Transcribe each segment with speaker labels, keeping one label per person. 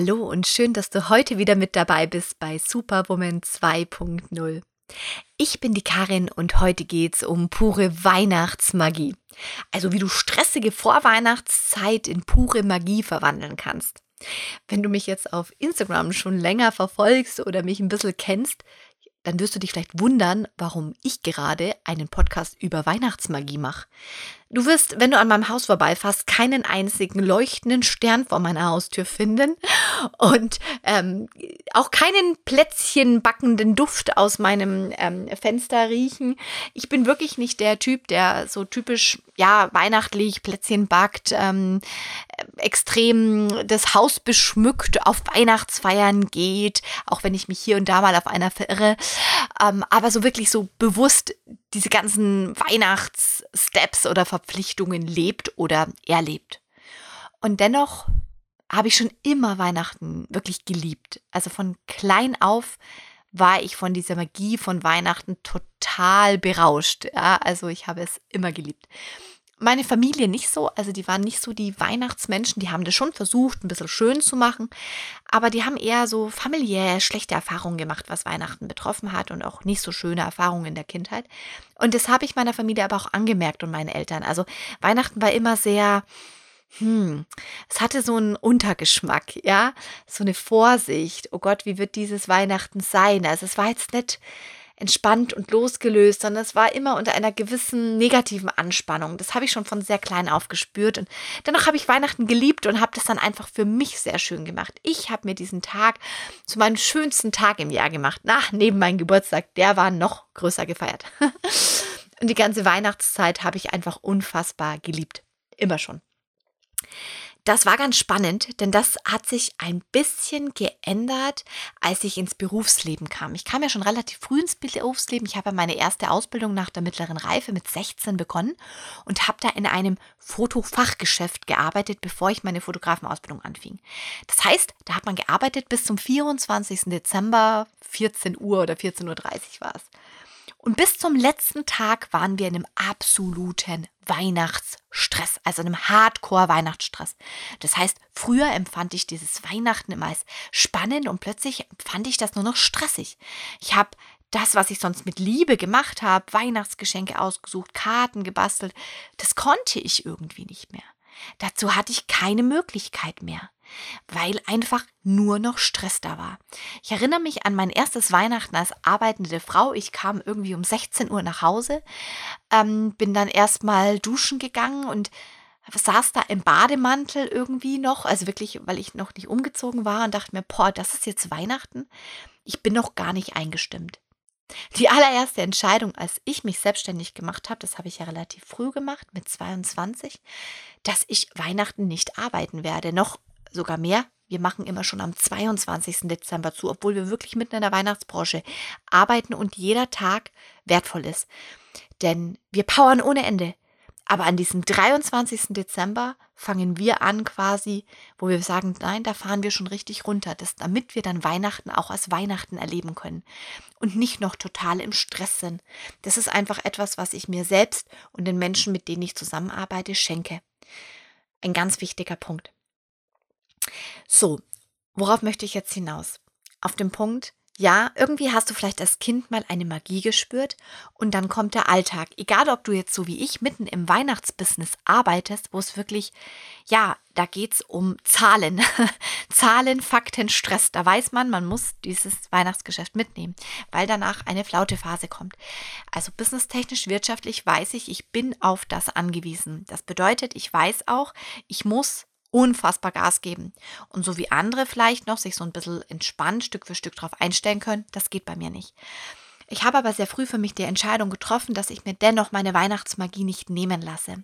Speaker 1: Hallo und schön, dass du heute wieder mit dabei bist bei Superwoman 2.0. Ich bin die Karin und heute geht's um pure Weihnachtsmagie. Also wie du stressige Vorweihnachtszeit in pure Magie verwandeln kannst. Wenn du mich jetzt auf Instagram schon länger verfolgst oder mich ein bisschen kennst, dann wirst du dich vielleicht wundern, warum ich gerade einen Podcast über Weihnachtsmagie mache. Du wirst, wenn du an meinem Haus vorbeifährst, keinen einzigen leuchtenden Stern vor meiner Haustür finden und ähm, auch keinen Plätzchen backenden Duft aus meinem ähm, Fenster riechen. Ich bin wirklich nicht der Typ, der so typisch, ja, weihnachtlich Plätzchen backt, ähm, extrem das Haus beschmückt, auf Weihnachtsfeiern geht, auch wenn ich mich hier und da mal auf einer verirre. Ähm, aber so wirklich so bewusst diese ganzen Weihnachtssteps oder Verpflichtungen lebt oder erlebt. Und dennoch habe ich schon immer Weihnachten wirklich geliebt. Also von klein auf war ich von dieser Magie von Weihnachten total berauscht. Ja, also ich habe es immer geliebt. Meine Familie nicht so, also die waren nicht so die Weihnachtsmenschen, die haben das schon versucht, ein bisschen schön zu machen, aber die haben eher so familiär schlechte Erfahrungen gemacht, was Weihnachten betroffen hat und auch nicht so schöne Erfahrungen in der Kindheit. Und das habe ich meiner Familie aber auch angemerkt und meinen Eltern. Also Weihnachten war immer sehr, hm, es hatte so einen Untergeschmack, ja, so eine Vorsicht. Oh Gott, wie wird dieses Weihnachten sein? Also es war jetzt nicht entspannt und losgelöst, sondern es war immer unter einer gewissen negativen Anspannung. Das habe ich schon von sehr klein auf gespürt. Und dennoch habe ich Weihnachten geliebt und habe das dann einfach für mich sehr schön gemacht. Ich habe mir diesen Tag zu meinem schönsten Tag im Jahr gemacht. Na, neben meinem Geburtstag, der war noch größer gefeiert. und die ganze Weihnachtszeit habe ich einfach unfassbar geliebt. Immer schon. Das war ganz spannend, denn das hat sich ein bisschen geändert, als ich ins Berufsleben kam. Ich kam ja schon relativ früh ins Berufsleben. Ich habe meine erste Ausbildung nach der mittleren Reife mit 16 begonnen und habe da in einem Fotofachgeschäft gearbeitet, bevor ich meine Fotografenausbildung anfing. Das heißt, da hat man gearbeitet bis zum 24. Dezember, 14 Uhr oder 14.30 Uhr war es. Und bis zum letzten Tag waren wir in einem absoluten Weihnachtsstress, also einem Hardcore-Weihnachtsstress. Das heißt, früher empfand ich dieses Weihnachten immer als spannend und plötzlich fand ich das nur noch stressig. Ich habe das, was ich sonst mit Liebe gemacht habe, Weihnachtsgeschenke ausgesucht, Karten gebastelt, das konnte ich irgendwie nicht mehr. Dazu hatte ich keine Möglichkeit mehr weil einfach nur noch Stress da war. Ich erinnere mich an mein erstes Weihnachten als arbeitende Frau. Ich kam irgendwie um 16 Uhr nach Hause, ähm, bin dann erstmal duschen gegangen und saß da im Bademantel irgendwie noch, also wirklich, weil ich noch nicht umgezogen war und dachte mir, boah, das ist jetzt Weihnachten. Ich bin noch gar nicht eingestimmt. Die allererste Entscheidung, als ich mich selbstständig gemacht habe, das habe ich ja relativ früh gemacht, mit 22, dass ich Weihnachten nicht arbeiten werde. Noch sogar mehr. Wir machen immer schon am 22. Dezember zu, obwohl wir wirklich mitten in der Weihnachtsbranche arbeiten und jeder Tag wertvoll ist. Denn wir powern ohne Ende. Aber an diesem 23. Dezember fangen wir an quasi, wo wir sagen, nein, da fahren wir schon richtig runter, das, damit wir dann Weihnachten auch als Weihnachten erleben können und nicht noch total im Stress sind. Das ist einfach etwas, was ich mir selbst und den Menschen, mit denen ich zusammenarbeite, schenke. Ein ganz wichtiger Punkt. So, worauf möchte ich jetzt hinaus? Auf den Punkt, ja, irgendwie hast du vielleicht als Kind mal eine Magie gespürt und dann kommt der Alltag. Egal, ob du jetzt so wie ich mitten im Weihnachtsbusiness arbeitest, wo es wirklich, ja, da geht es um Zahlen. Zahlen, Fakten, Stress. Da weiß man, man muss dieses Weihnachtsgeschäft mitnehmen, weil danach eine Flautephase kommt. Also businesstechnisch, wirtschaftlich weiß ich, ich bin auf das angewiesen. Das bedeutet, ich weiß auch, ich muss unfassbar Gas geben. Und so wie andere vielleicht noch sich so ein bisschen entspannt Stück für Stück darauf einstellen können, das geht bei mir nicht. Ich habe aber sehr früh für mich die Entscheidung getroffen, dass ich mir dennoch meine Weihnachtsmagie nicht nehmen lasse.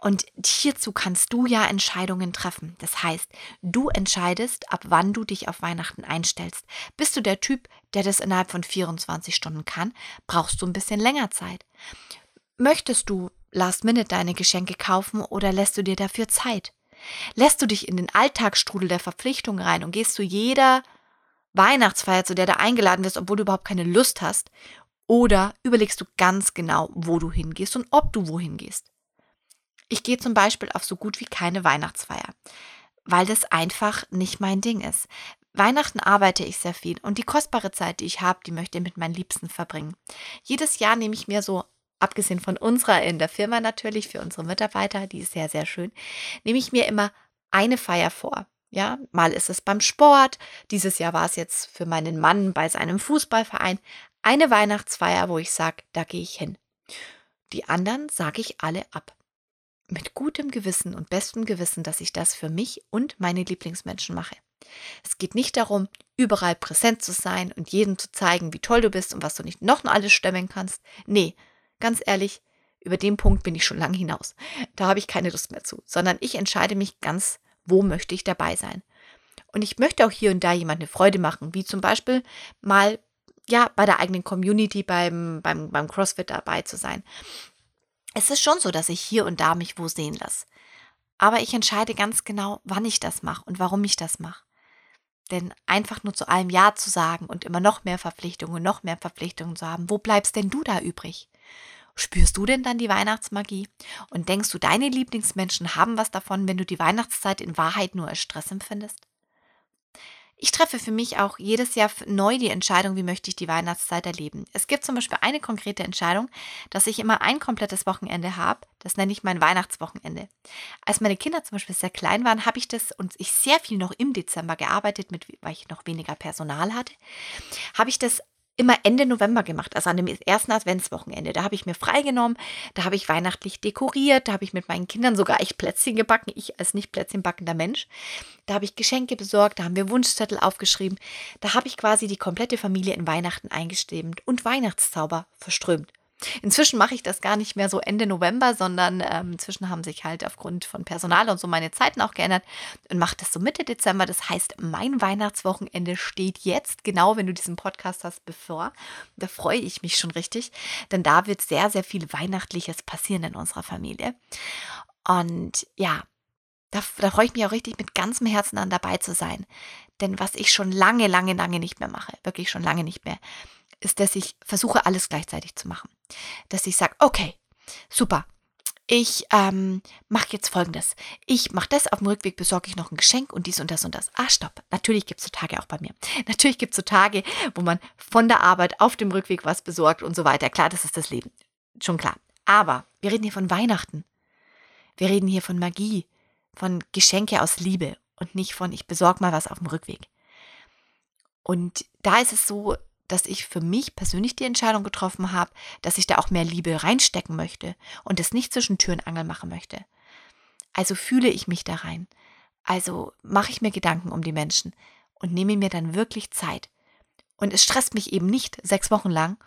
Speaker 1: Und hierzu kannst du ja Entscheidungen treffen. Das heißt, du entscheidest, ab wann du dich auf Weihnachten einstellst. Bist du der Typ, der das innerhalb von 24 Stunden kann, brauchst du ein bisschen länger Zeit. Möchtest du last minute deine Geschenke kaufen oder lässt du dir dafür Zeit? Lässt du dich in den Alltagsstrudel der Verpflichtung rein und gehst zu jeder Weihnachtsfeier, zu der du eingeladen wirst, obwohl du überhaupt keine Lust hast? Oder überlegst du ganz genau, wo du hingehst und ob du wohin gehst? Ich gehe zum Beispiel auf so gut wie keine Weihnachtsfeier. weil das einfach nicht mein Ding ist. Weihnachten arbeite ich sehr viel und die kostbare Zeit, die ich habe, die möchte ich mit meinen Liebsten verbringen. Jedes Jahr nehme ich mir so, abgesehen von unserer in der Firma natürlich, für unsere Mitarbeiter, die ist sehr, sehr schön, nehme ich mir immer eine Feier vor. Ja, mal ist es beim Sport. Dieses Jahr war es jetzt für meinen Mann bei seinem Fußballverein eine Weihnachtsfeier, wo ich sage, da gehe ich hin. Die anderen sage ich alle ab mit gutem Gewissen und bestem Gewissen, dass ich das für mich und meine Lieblingsmenschen mache. Es geht nicht darum, überall präsent zu sein und jedem zu zeigen, wie toll du bist und was du nicht noch alles stemmen kannst. Nee, ganz ehrlich, über den Punkt bin ich schon lange hinaus. Da habe ich keine Lust mehr zu, sondern ich entscheide mich ganz, wo möchte ich dabei sein. Und ich möchte auch hier und da jemand eine Freude machen, wie zum Beispiel mal ja bei der eigenen Community beim, beim, beim CrossFit dabei zu sein es ist schon so, dass ich hier und da mich wo sehen lasse. Aber ich entscheide ganz genau, wann ich das mache und warum ich das mache. Denn einfach nur zu allem Ja zu sagen und immer noch mehr Verpflichtungen, noch mehr Verpflichtungen zu haben, wo bleibst denn du da übrig? Spürst du denn dann die Weihnachtsmagie? Und denkst du, deine Lieblingsmenschen haben was davon, wenn du die Weihnachtszeit in Wahrheit nur als Stress empfindest? Ich treffe für mich auch jedes Jahr neu die Entscheidung, wie möchte ich die Weihnachtszeit erleben. Es gibt zum Beispiel eine konkrete Entscheidung, dass ich immer ein komplettes Wochenende habe. Das nenne ich mein Weihnachtswochenende. Als meine Kinder zum Beispiel sehr klein waren, habe ich das und ich sehr viel noch im Dezember gearbeitet, mit, weil ich noch weniger Personal hatte, habe ich das immer Ende November gemacht, also an dem ersten Adventswochenende. Da habe ich mir freigenommen, da habe ich weihnachtlich dekoriert, da habe ich mit meinen Kindern sogar echt Plätzchen gebacken, ich als nicht Plätzchen backender Mensch. Da habe ich Geschenke besorgt, da haben wir Wunschzettel aufgeschrieben. Da habe ich quasi die komplette Familie in Weihnachten eingestimmt und Weihnachtszauber verströmt. Inzwischen mache ich das gar nicht mehr so Ende November, sondern ähm, inzwischen haben sich halt aufgrund von Personal und so meine Zeiten auch geändert und mache das so Mitte Dezember. Das heißt, mein Weihnachtswochenende steht jetzt, genau wenn du diesen Podcast hast, bevor. Da freue ich mich schon richtig, denn da wird sehr, sehr viel Weihnachtliches passieren in unserer Familie. Und ja, da, da freue ich mich auch richtig mit ganzem Herzen an dabei zu sein. Denn was ich schon lange, lange, lange nicht mehr mache, wirklich schon lange nicht mehr, ist, dass ich versuche, alles gleichzeitig zu machen. Dass ich sage, okay, super. Ich ähm, mache jetzt folgendes. Ich mache das, auf dem Rückweg besorge ich noch ein Geschenk und dies und das und das. Ah, stopp. Natürlich gibt es so Tage auch bei mir. Natürlich gibt es so Tage, wo man von der Arbeit auf dem Rückweg was besorgt und so weiter. Klar, das ist das Leben. Schon klar. Aber wir reden hier von Weihnachten. Wir reden hier von Magie, von Geschenke aus Liebe und nicht von ich besorge mal was auf dem Rückweg. Und da ist es so, dass ich für mich persönlich die Entscheidung getroffen habe, dass ich da auch mehr Liebe reinstecken möchte und es nicht zwischen Tür und Angel machen möchte. Also fühle ich mich da rein. Also mache ich mir Gedanken um die Menschen und nehme mir dann wirklich Zeit. Und es stresst mich eben nicht sechs Wochen lang,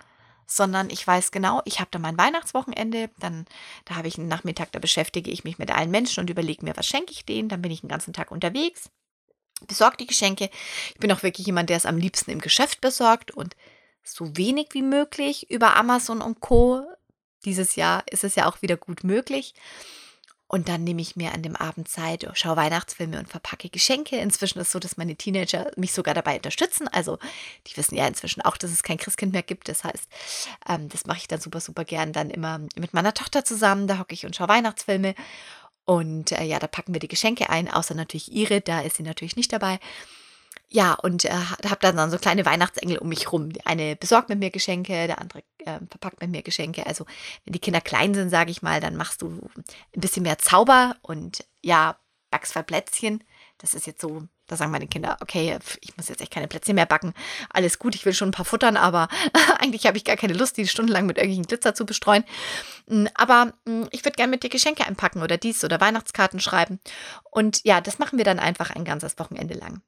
Speaker 1: sondern ich weiß genau, ich habe da mein Weihnachtswochenende, dann da habe ich einen Nachmittag, da beschäftige ich mich mit allen Menschen und überlege mir, was schenke ich denen, dann bin ich den ganzen Tag unterwegs besorgt die Geschenke. Ich bin auch wirklich jemand, der es am liebsten im Geschäft besorgt und so wenig wie möglich über Amazon und Co. Dieses Jahr ist es ja auch wieder gut möglich. Und dann nehme ich mir an dem Abend Zeit, schaue Weihnachtsfilme und verpacke Geschenke. Inzwischen ist es so, dass meine Teenager mich sogar dabei unterstützen. Also die wissen ja inzwischen auch, dass es kein Christkind mehr gibt. Das heißt, ähm, das mache ich dann super, super gern dann immer mit meiner Tochter zusammen. Da hocke ich und schaue Weihnachtsfilme. Und äh, ja, da packen wir die Geschenke ein, außer natürlich ihre, da ist sie natürlich nicht dabei. Ja, und äh, habe dann so kleine Weihnachtsengel um mich rum. Der eine besorgt mit mir Geschenke, der andere äh, verpackt mit mir Geschenke. Also wenn die Kinder klein sind, sage ich mal, dann machst du ein bisschen mehr Zauber und ja, backst Plätzchen. Das ist jetzt so, da sagen meine Kinder, okay, ich muss jetzt echt keine Plätzchen mehr backen. Alles gut, ich will schon ein paar futtern, aber eigentlich habe ich gar keine Lust, die stundenlang mit irgendwelchen Glitzer zu bestreuen. Hm, aber hm, ich würde gerne mit dir Geschenke einpacken oder dies oder Weihnachtskarten schreiben. Und ja, das machen wir dann einfach ein ganzes Wochenende lang.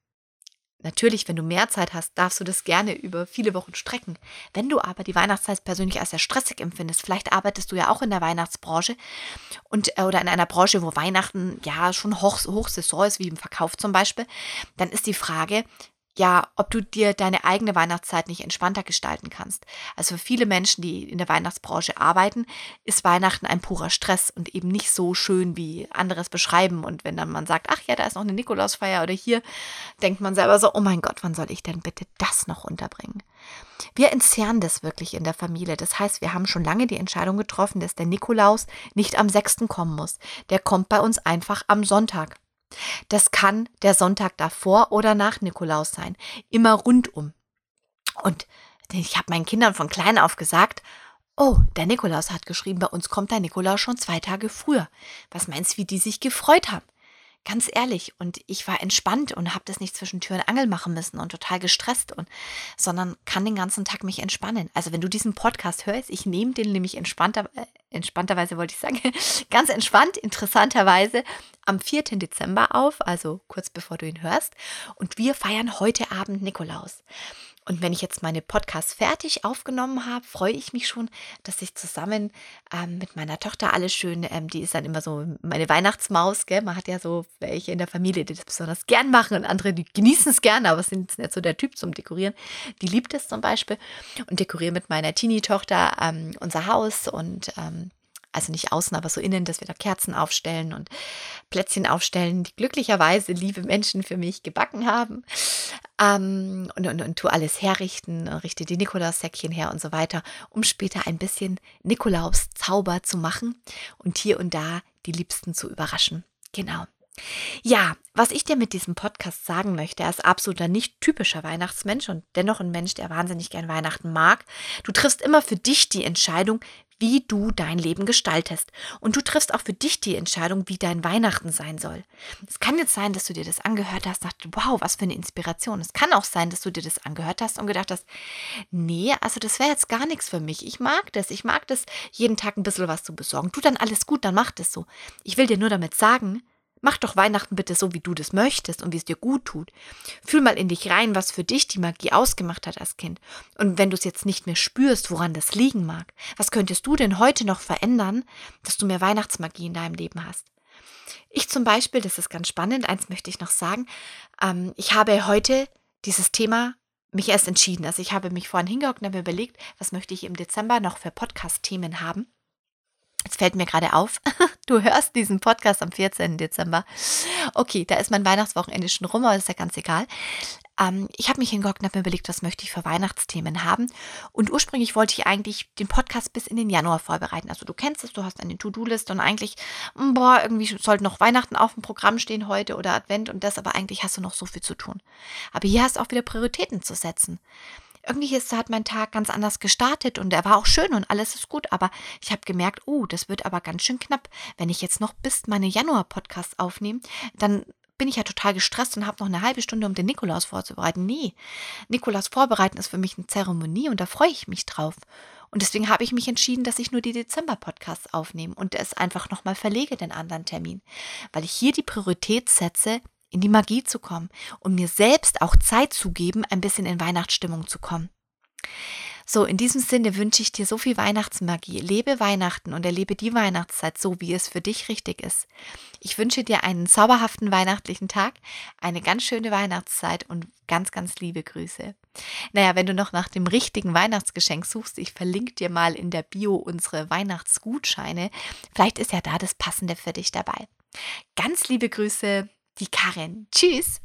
Speaker 1: Natürlich, wenn du mehr Zeit hast, darfst du das gerne über viele Wochen strecken. Wenn du aber die Weihnachtszeit persönlich als sehr stressig empfindest, vielleicht arbeitest du ja auch in der Weihnachtsbranche und äh, oder in einer Branche, wo Weihnachten ja schon hoch, Hochsaison ist, wie im Verkauf zum Beispiel, dann ist die Frage, ja, ob du dir deine eigene Weihnachtszeit nicht entspannter gestalten kannst. Also für viele Menschen, die in der Weihnachtsbranche arbeiten, ist Weihnachten ein purer Stress und eben nicht so schön, wie anderes beschreiben. Und wenn dann man sagt, ach ja, da ist noch eine Nikolausfeier oder hier, denkt man selber so, oh mein Gott, wann soll ich denn bitte das noch unterbringen? Wir entzerren das wirklich in der Familie. Das heißt, wir haben schon lange die Entscheidung getroffen, dass der Nikolaus nicht am 6. kommen muss. Der kommt bei uns einfach am Sonntag. Das kann der Sonntag davor oder nach Nikolaus sein. Immer rundum. Und ich habe meinen Kindern von klein auf gesagt, oh, der Nikolaus hat geschrieben, bei uns kommt der Nikolaus schon zwei Tage früher. Was meinst du, wie die sich gefreut haben? Ganz ehrlich, und ich war entspannt und habe das nicht zwischen Tür und Angel machen müssen und total gestresst und sondern kann den ganzen Tag mich entspannen. Also wenn du diesen Podcast hörst, ich nehme den nämlich entspannter, äh, entspannterweise wollte ich sagen, ganz entspannt, interessanterweise am 4. Dezember auf, also kurz bevor du ihn hörst. Und wir feiern heute Abend Nikolaus. Und wenn ich jetzt meine Podcasts fertig aufgenommen habe, freue ich mich schon, dass ich zusammen ähm, mit meiner Tochter alles schön, ähm, die ist dann immer so meine Weihnachtsmaus, gell? Man hat ja so welche in der Familie, die das besonders gern machen und andere, die genießen es gerne, aber sind nicht so der Typ zum Dekorieren. Die liebt es zum Beispiel und dekoriere mit meiner Teenie-Tochter ähm, unser Haus und ähm, also nicht außen, aber so innen, dass wir da Kerzen aufstellen und Plätzchen aufstellen, die glücklicherweise liebe Menschen für mich gebacken haben. Ähm, und, und, und tu alles herrichten, richte die Nikolaussäckchen her und so weiter, um später ein bisschen Nikolaus-Zauber zu machen und hier und da die Liebsten zu überraschen. Genau. Ja, was ich dir mit diesem Podcast sagen möchte, er ist absoluter nicht typischer Weihnachtsmensch und dennoch ein Mensch, der wahnsinnig gern Weihnachten mag. Du triffst immer für dich die Entscheidung, wie du dein Leben gestaltest. Und du triffst auch für dich die Entscheidung, wie dein Weihnachten sein soll. Es kann jetzt sein, dass du dir das angehört hast, dachte, wow, was für eine Inspiration. Es kann auch sein, dass du dir das angehört hast und gedacht hast, nee, also das wäre jetzt gar nichts für mich. Ich mag das. Ich mag das, jeden Tag ein bisschen was zu besorgen. Tu dann alles gut, dann mach das so. Ich will dir nur damit sagen, Mach doch Weihnachten bitte so, wie du das möchtest und wie es dir gut tut. Fühl mal in dich rein, was für dich die Magie ausgemacht hat als Kind. Und wenn du es jetzt nicht mehr spürst, woran das liegen mag, was könntest du denn heute noch verändern, dass du mehr Weihnachtsmagie in deinem Leben hast? Ich zum Beispiel, das ist ganz spannend, eins möchte ich noch sagen, ähm, ich habe heute dieses Thema mich erst entschieden. Also ich habe mich vorhin hingehockt und habe überlegt, was möchte ich im Dezember noch für Podcast-Themen haben. Jetzt fällt mir gerade auf, du hörst diesen Podcast am 14. Dezember. Okay, da ist mein Weihnachtswochenende schon rum, aber ist ja ganz egal. Ähm, ich habe mich hingehockt und habe mir überlegt, was möchte ich für Weihnachtsthemen haben. Und ursprünglich wollte ich eigentlich den Podcast bis in den Januar vorbereiten. Also du kennst es, du hast eine To-Do-Liste und eigentlich, hm, boah, irgendwie sollte noch Weihnachten auf dem Programm stehen heute oder Advent und das, aber eigentlich hast du noch so viel zu tun. Aber hier hast du auch wieder Prioritäten zu setzen irgendwie ist, hat mein Tag ganz anders gestartet und er war auch schön und alles ist gut, aber ich habe gemerkt, oh, das wird aber ganz schön knapp. Wenn ich jetzt noch bis meine Januar-Podcasts aufnehme, dann bin ich ja total gestresst und habe noch eine halbe Stunde, um den Nikolaus vorzubereiten. Nee, Nikolaus vorbereiten ist für mich eine Zeremonie und da freue ich mich drauf. Und deswegen habe ich mich entschieden, dass ich nur die Dezember-Podcasts aufnehme und es einfach nochmal verlege, den anderen Termin. Weil ich hier die Priorität setze, in die Magie zu kommen und mir selbst auch Zeit zu geben, ein bisschen in Weihnachtsstimmung zu kommen. So, in diesem Sinne wünsche ich dir so viel Weihnachtsmagie. Lebe Weihnachten und erlebe die Weihnachtszeit so, wie es für dich richtig ist. Ich wünsche dir einen zauberhaften weihnachtlichen Tag, eine ganz schöne Weihnachtszeit und ganz, ganz liebe Grüße. Naja, wenn du noch nach dem richtigen Weihnachtsgeschenk suchst, ich verlinke dir mal in der Bio unsere Weihnachtsgutscheine. Vielleicht ist ja da das Passende für dich dabei. Ganz liebe Grüße, die Karin. Tschüss!